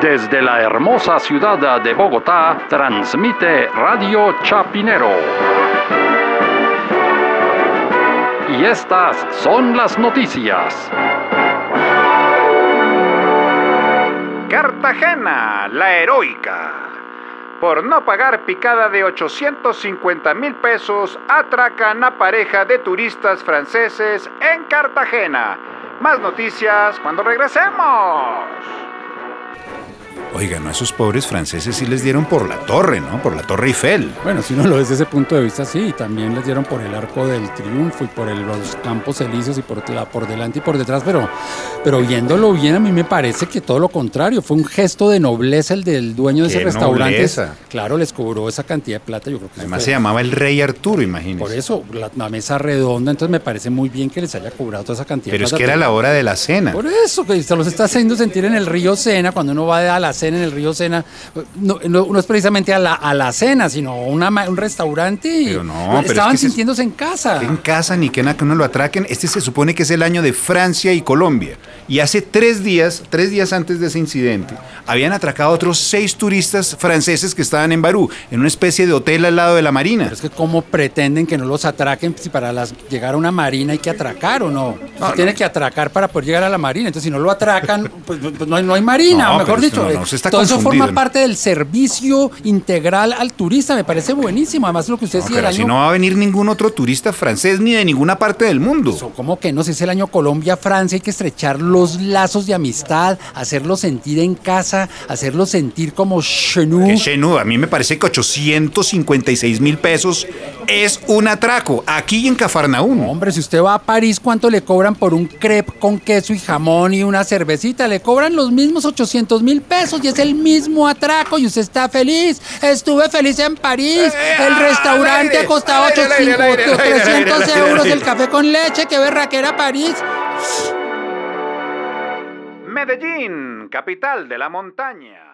Desde la hermosa ciudad de Bogotá, transmite Radio Chapinero. Y estas son las noticias. Cartagena, la heroica. Por no pagar picada de 850 mil pesos, atracan a pareja de turistas franceses en Cartagena. Más noticias cuando regresemos. Oigan, a esos pobres franceses sí les dieron por la torre, ¿no? Por la Torre Eiffel. Bueno, si uno lo ve desde ese punto de vista, sí. También les dieron por el Arco del Triunfo y por los Campos Elíseos y por, la, por delante y por detrás. Pero, pero viéndolo bien, a mí me parece que todo lo contrario. Fue un gesto de nobleza el del dueño de ese restaurante. Claro, les cobró esa cantidad de plata. Yo creo que Además se llamaba el Rey Arturo, imagínense. Por eso, la, mesa redonda. Entonces me parece muy bien que les haya cobrado toda esa cantidad pero de plata. Pero es que era la hora de la cena. Por eso, que se los está haciendo sentir en el río Sena, cuando uno va a la cena en el río Sena no, no, es precisamente a la, a la cena, sino una, un restaurante. Pero no, estaban sintiéndose en casa. En casa, ni que nada que no lo atraquen. Este se supone que es el año de Francia y Colombia. Y hace tres días, tres días antes de ese incidente, habían atracado a otros seis turistas franceses que estaban en Barú, en una especie de hotel al lado de la marina. Pero es que cómo pretenden que no los atraquen si para las, llegar a una marina hay que atracar o no. No tiene que atracar para poder llegar a la marina. Entonces si no lo atracan, pues, pues no, hay, no, hay, marina, o mejor dicho. todo eso forma parte del servicio integral al turista. Me parece buenísimo. Además lo que usted decía el año... Si no va a venir ningún otro turista francés ni de ninguna parte del mundo. Eso, ¿Cómo que no? Si es el año Colombia-Francia hay que estrechar los lazos de amistad, hacerlo sentir en casa, hacerlo sentir como chenú. chenú? A mí me parece que 856 mil pesos es un atraco, aquí en Cafarnaúm. Hombre, si usted va a París, ¿cuánto le cobran por un crepe con queso y jamón y una cervecita? Le cobran los mismos 800 mil pesos y es el mismo atraco y usted está feliz. Estuve feliz en París. El restaurante ha costado 300 euros el café con leche. ¡Qué berraquera París! Medellín, capital de la montaña.